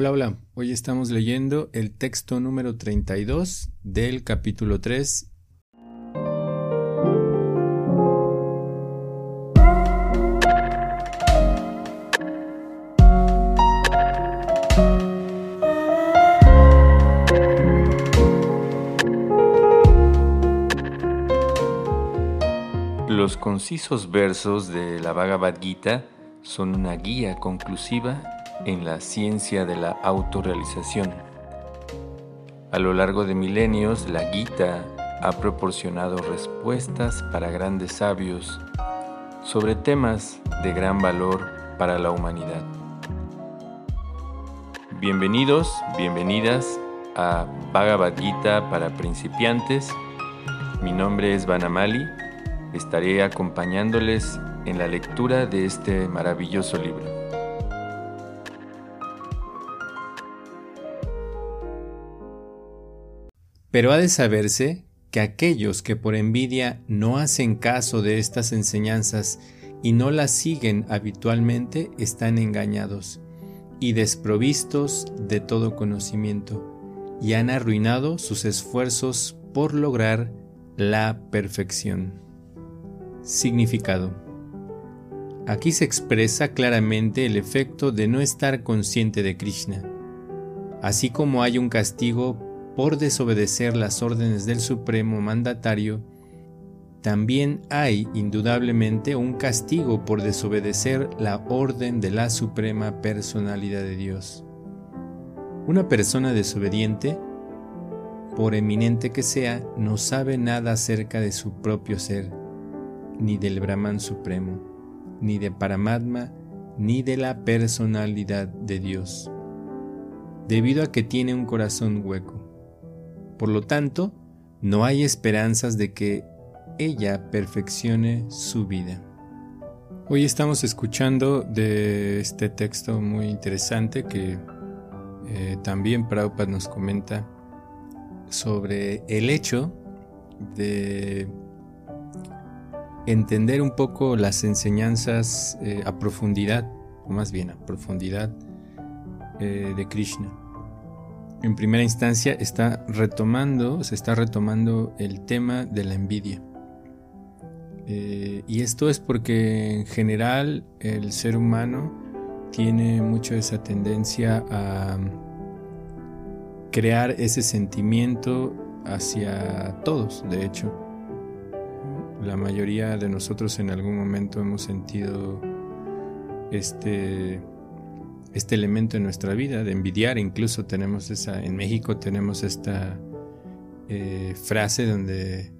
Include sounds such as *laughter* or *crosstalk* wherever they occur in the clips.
Hola, hola. Hoy estamos leyendo el texto número 32 del capítulo 3. Los concisos versos de la Bhagavad Gita son una guía conclusiva en la ciencia de la autorrealización. A lo largo de milenios, la Gita ha proporcionado respuestas para grandes sabios sobre temas de gran valor para la humanidad. Bienvenidos, bienvenidas a Bhagavad Gita para principiantes. Mi nombre es Vanamali. Estaré acompañándoles en la lectura de este maravilloso libro. Pero ha de saberse que aquellos que por envidia no hacen caso de estas enseñanzas y no las siguen habitualmente están engañados y desprovistos de todo conocimiento y han arruinado sus esfuerzos por lograr la perfección. Significado. Aquí se expresa claramente el efecto de no estar consciente de Krishna. Así como hay un castigo por desobedecer las órdenes del Supremo Mandatario, también hay indudablemente un castigo por desobedecer la orden de la Suprema Personalidad de Dios. Una persona desobediente, por eminente que sea, no sabe nada acerca de su propio ser, ni del Brahman Supremo, ni de Paramatma, ni de la personalidad de Dios, debido a que tiene un corazón hueco. Por lo tanto, no hay esperanzas de que ella perfeccione su vida. Hoy estamos escuchando de este texto muy interesante que eh, también Prabhupada nos comenta sobre el hecho de entender un poco las enseñanzas eh, a profundidad, o más bien a profundidad eh, de Krishna en primera instancia está retomando, se está retomando el tema de la envidia. Eh, y esto es porque en general el ser humano tiene mucho esa tendencia a crear ese sentimiento hacia todos, de hecho. La mayoría de nosotros en algún momento hemos sentido este este elemento en nuestra vida, de envidiar. Incluso tenemos esa, en México tenemos esta eh, frase donde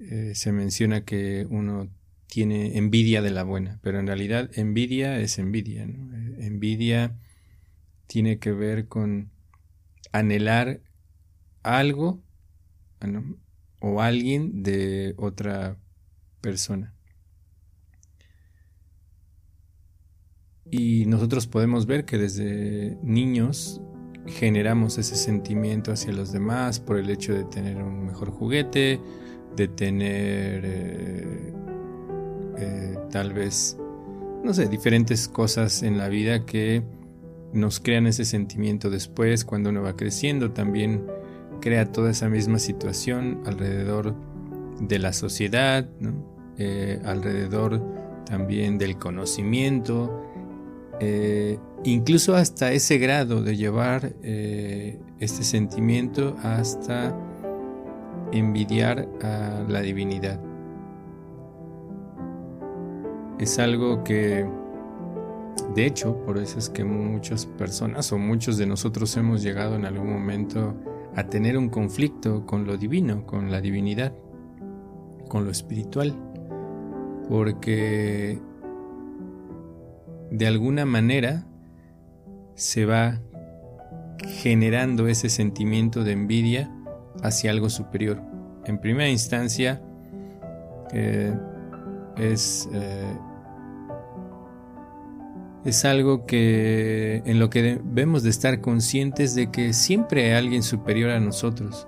eh, se menciona que uno tiene envidia de la buena, pero en realidad envidia es envidia. Eh, envidia tiene que ver con anhelar algo o alguien de otra persona. Y nosotros podemos ver que desde niños generamos ese sentimiento hacia los demás por el hecho de tener un mejor juguete, de tener eh, eh, tal vez, no sé, diferentes cosas en la vida que nos crean ese sentimiento después cuando uno va creciendo, también crea toda esa misma situación alrededor de la sociedad, eh, alrededor también del conocimiento, eh, incluso hasta ese grado de llevar eh, este sentimiento hasta envidiar a la divinidad. Es algo que, de hecho, por eso es que muchas personas o muchos de nosotros hemos llegado en algún momento a tener un conflicto con lo divino, con la divinidad, con lo espiritual, porque de alguna manera se va generando ese sentimiento de envidia hacia algo superior. En primera instancia, eh, es, eh, es algo que en lo que debemos de estar conscientes de que siempre hay alguien superior a nosotros.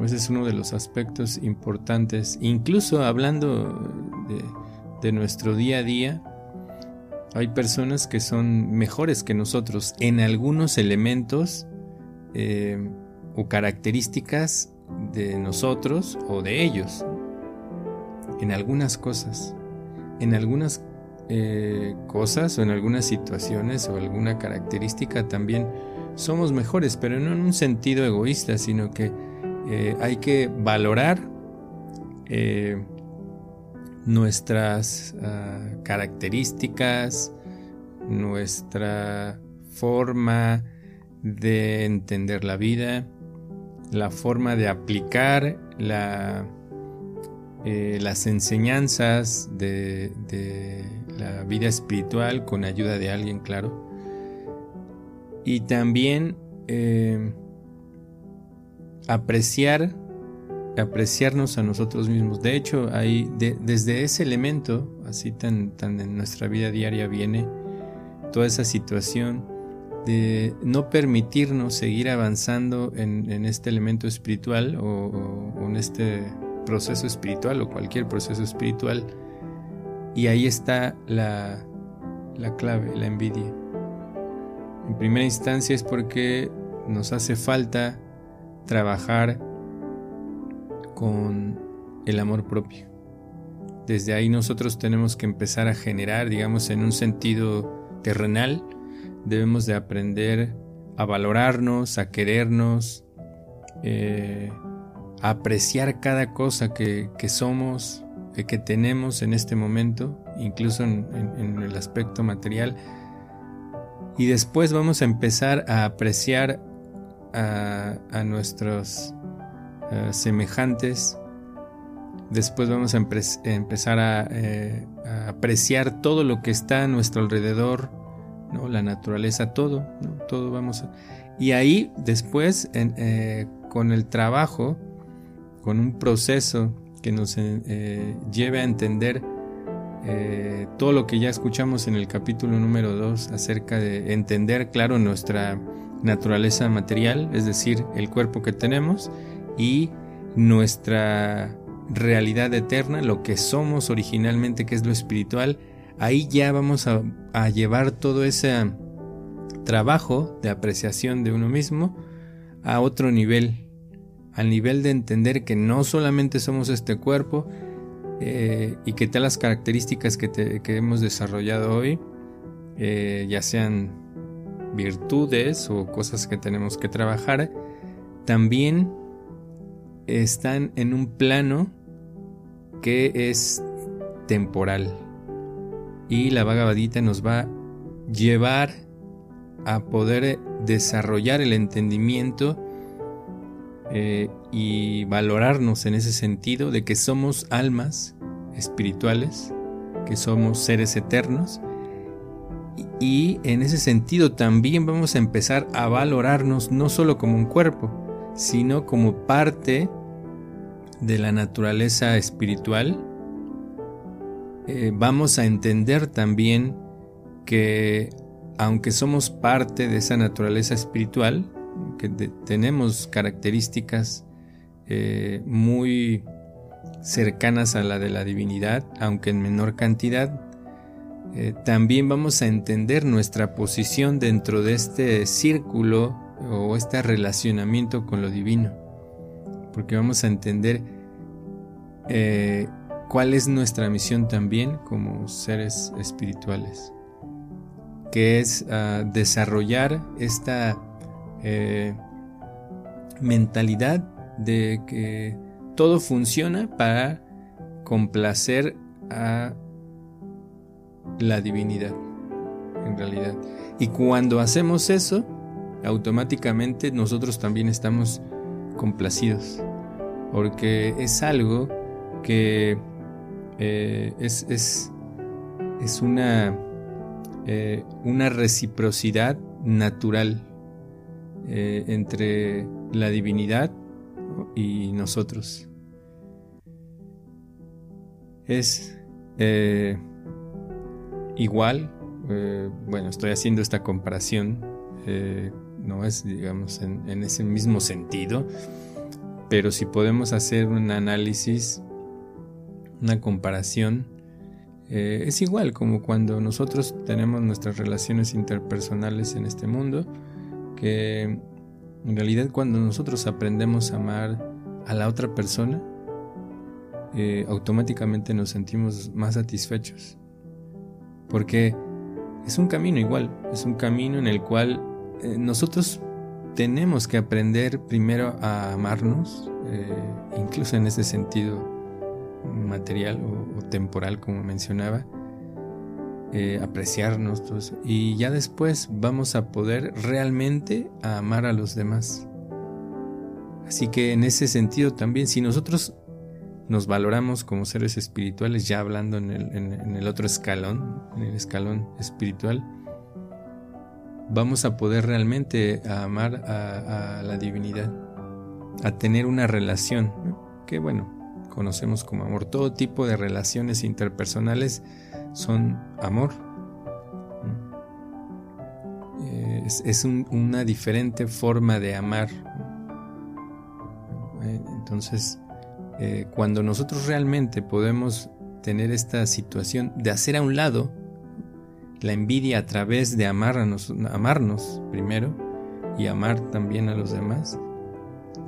Ese es uno de los aspectos importantes. Incluso hablando de, de nuestro día a día, hay personas que son mejores que nosotros en algunos elementos eh, o características de nosotros o de ellos. En algunas cosas. En algunas eh, cosas o en algunas situaciones o alguna característica también somos mejores, pero no en un sentido egoísta, sino que eh, hay que valorar eh, nuestras ah, características, nuestra forma de entender la vida, la forma de aplicar la, las enseñanzas de la vida espiritual con ayuda de alguien, claro. Y también eh, apreciar, apreciarnos a nosotros mismos. De hecho, ahí, desde ese elemento, así tan, tan en nuestra vida diaria viene toda esa situación de no permitirnos seguir avanzando en, este elemento espiritual o en este proceso espiritual o cualquier proceso espiritual y ahí está la, clave, la envidia. En primera instancia es porque nos hace falta trabajar con el amor propio. Desde ahí nosotros tenemos que empezar a generar, digamos, en un sentido terrenal, debemos de aprender a valorarnos, a querernos, eh, a apreciar cada cosa que, que somos, que tenemos en este momento, incluso en, el aspecto material. Y después vamos a empezar a apreciar a, nuestros eh, semejantes. Después vamos a, empezar eh, a, apreciar todo lo que está a nuestro alrededor, ¿no? la naturaleza, todo, todo vamos. Y ahí después, eh, con el trabajo, con un proceso que nos eh, lleve a entender todo lo que ya escuchamos en el capítulo número 2 acerca de entender, claro, nuestra naturaleza material, es decir, el cuerpo que tenemos y nuestra realidad eterna, lo que somos originalmente, que es lo espiritual, ahí ya vamos a, llevar todo ese trabajo de apreciación de uno mismo a otro nivel al nivel de entender que no solamente somos este cuerpo eh, y que todas las características que, hemos desarrollado hoy, eh, ya sean virtudes o cosas que tenemos que trabajar, también están en un plano que es temporal. Y la vagabadita nos va a llevar a poder desarrollar el entendimiento eh, y valorarnos en ese sentido de que somos almas espirituales, que somos seres eternos. Y, en ese sentido también vamos a empezar a valorarnos no solo como un cuerpo, sino como parte de la naturaleza espiritual. Eh, vamos a entender también que aunque somos parte de esa naturaleza espiritual, que tenemos características eh, muy cercanas a la de la divinidad, aunque en menor cantidad, eh, también vamos a entender nuestra posición dentro de este círculo o este relacionamiento con lo divino, porque vamos a entender eh, cuál es nuestra misión también como seres espirituales, que es ah, desarrollar esta eh, mentalidad de que todo funciona para complacer a la divinidad, en realidad. Y cuando hacemos eso, automáticamente nosotros también estamos complacidos, porque es algo que eh, es, es, es, una, eh, una reciprocidad natural eh, entre la divinidad y nosotros. Es igual, bueno, estoy haciendo esta comparación, no es, digamos, en, en, ese mismo sentido, pero si podemos hacer un análisis, una comparación, Eh, es igual como cuando nosotros tenemos nuestras relaciones interpersonales en este mundo, que en realidad cuando nosotros aprendemos a amar a la otra persona, eh, automáticamente nos sentimos más satisfechos. Porque es un camino igual, es un camino en el cual eh, nosotros tenemos que aprender primero a amarnos, incluso en ese sentido material o, temporal, como mencionaba, eh, apreciarnos, y ya después vamos a poder realmente amar a los demás. Así que en ese sentido también, si nosotros nos valoramos como seres espirituales, ya hablando en el, otro escalón, en el escalón espiritual, vamos a poder realmente amar a, la divinidad, a tener una relación, que bueno, conocemos como amor. Todo tipo de relaciones interpersonales son amor. Eh, es, una diferente forma de amar. Eh, entonces, eh, cuando nosotros realmente podemos tener esta situación de hacer a un lado la envidia a través de amarnos, amarnos primero y amar también a los demás,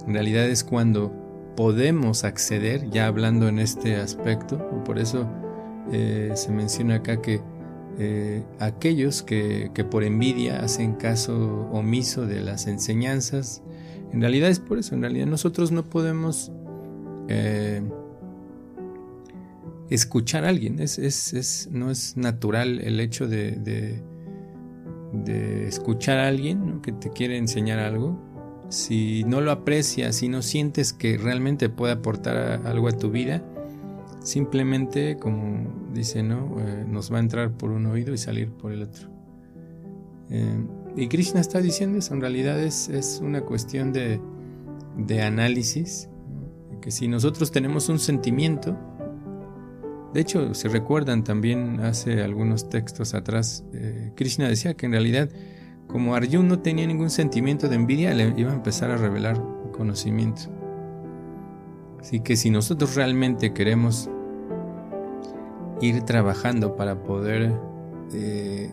en realidad es cuando podemos acceder, ya hablando en este aspecto, por eso eh, se menciona acá que eh, aquellos que, por envidia hacen caso omiso de las enseñanzas, en realidad es por eso, en realidad nosotros no podemos eh, escuchar a alguien, es, no es natural el hecho de, de, escuchar a alguien que te quiere enseñar algo, si no lo aprecias, si no sientes que realmente puede aportar algo a tu vida, simplemente, como dice, ¿no? Eh, nos va a entrar por un oído y salir por el otro. Eh, y Krishna está diciendo eso, en realidad es, una cuestión de, análisis, que si nosotros tenemos un sentimiento, de hecho, si recuerdan también hace algunos textos atrás, eh, Krishna decía que en realidad como Arjun no tenía ningún sentimiento de envidia, le iba a empezar a revelar conocimiento. Así que si nosotros realmente queremos ir trabajando para poder eh,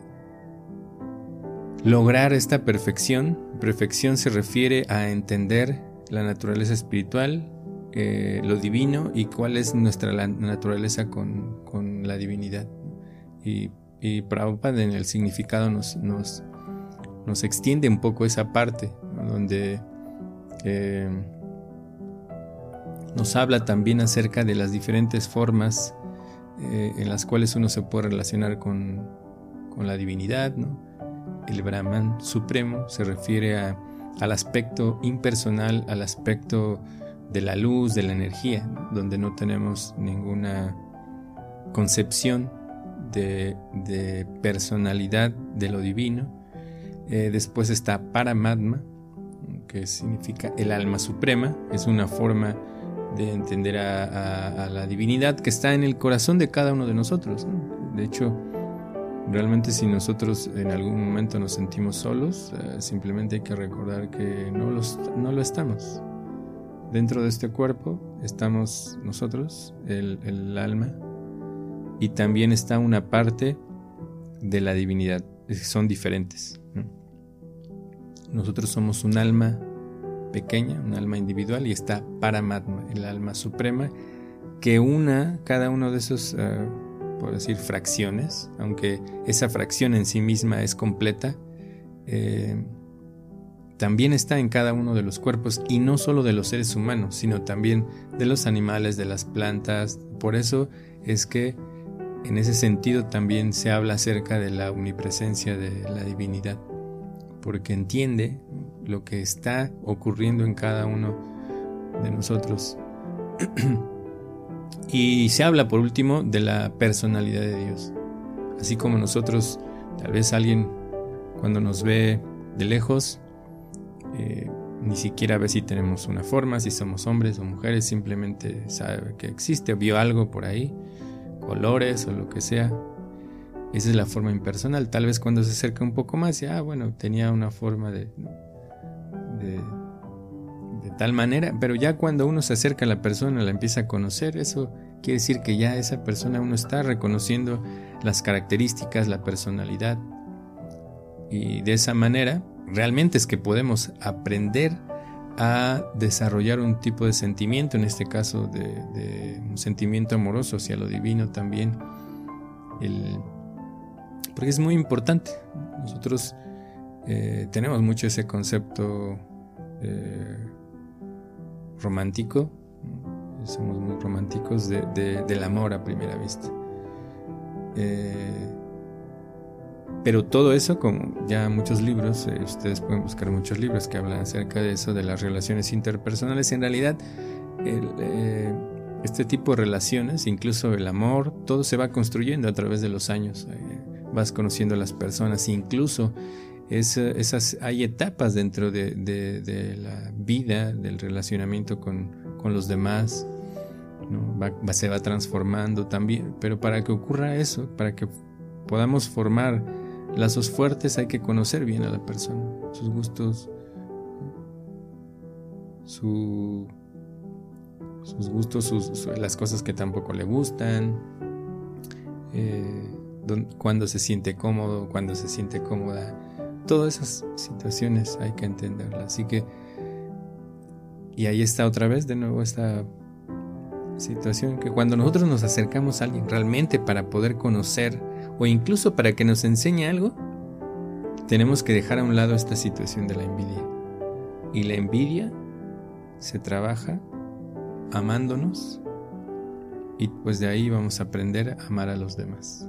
lograr esta perfección, perfección se refiere a entender la naturaleza espiritual, eh, lo divino y cuál es nuestra naturaleza con, la divinidad. Y, y Prabhupada en el significado nos, nos nos extiende un poco esa parte, donde eh, nos habla también acerca de las diferentes formas eh, en las cuales uno se puede relacionar con, la divinidad. El Brahman supremo se refiere al aspecto impersonal, al aspecto de la luz, de la energía, donde no tenemos ninguna concepción de, personalidad de lo divino eh, después está Paramatma, que significa el alma suprema. Es una forma de entender a, la divinidad que está en el corazón de cada uno de nosotros. De hecho, realmente si nosotros en algún momento nos sentimos solos, eh, simplemente hay que recordar que no, no lo estamos. Dentro de este cuerpo estamos nosotros, el, alma, y también está una parte de la divinidad. Son diferentes. Nosotros somos un alma pequeña, un alma individual, y está Paramatma, el alma suprema, que una cada uno de esos, eh, por decir, fracciones, aunque esa fracción en sí misma es completa, eh, también está en cada uno de los cuerpos y no solo de los seres humanos, sino también de los animales, de las plantas. Por eso es que en ese sentido también se habla acerca de la omnipresencia de la divinidad porque entiende lo que está ocurriendo en cada uno de nosotros. *clears throat* y se habla por último de la personalidad de Dios. Así como nosotros, tal vez alguien cuando nos ve de lejos, eh, ni siquiera ve si tenemos una forma, si somos hombres o mujeres, simplemente sabe que existe, vio algo por ahí, colores o lo que sea, esa es la forma impersonal. Tal vez cuando se acerca un poco más, ya, ah, bueno, tenía una forma de, de tal manera, pero ya cuando uno se acerca a la persona, la empieza a conocer, eso quiere decir que ya esa persona uno está reconociendo las características, la personalidad. Y de esa manera, realmente es que podemos aprender a desarrollar un tipo de sentimiento, en este caso de, un sentimiento amoroso hacia lo divino también. porque es muy importante. Nosotros eh, tenemos mucho ese concepto eh, romántico, somos muy románticos del amor a primera vista. Eh, pero todo eso, como ya muchos libros, eh, ustedes pueden buscar muchos libros que hablan acerca de eso, de las relaciones interpersonales, en realidad eh, este tipo de relaciones, incluso el amor, todo se va construyendo a través de los años. vas conociendo a las personas, incluso esas, hay etapas dentro de, la vida, del relacionamiento con, los demás. se va transformando también, pero para que ocurra eso, para que podamos formar lazos fuertes hay que conocer bien a la persona, sus gustos, sus gustos, las cosas que tampoco le gustan, eh, cuando se siente cómodo, cuando se siente cómoda. Todas esas situaciones hay que entenderlas. Así que, y ahí está otra vez de nuevo esta situación que cuando nosotros nos acercamos a alguien realmente para poder conocer o incluso para que nos enseñe algo, tenemos que dejar a un lado esta situación de la envidia. Y la envidia se trabaja amándonos y pues de ahí vamos a aprender a amar a los demás.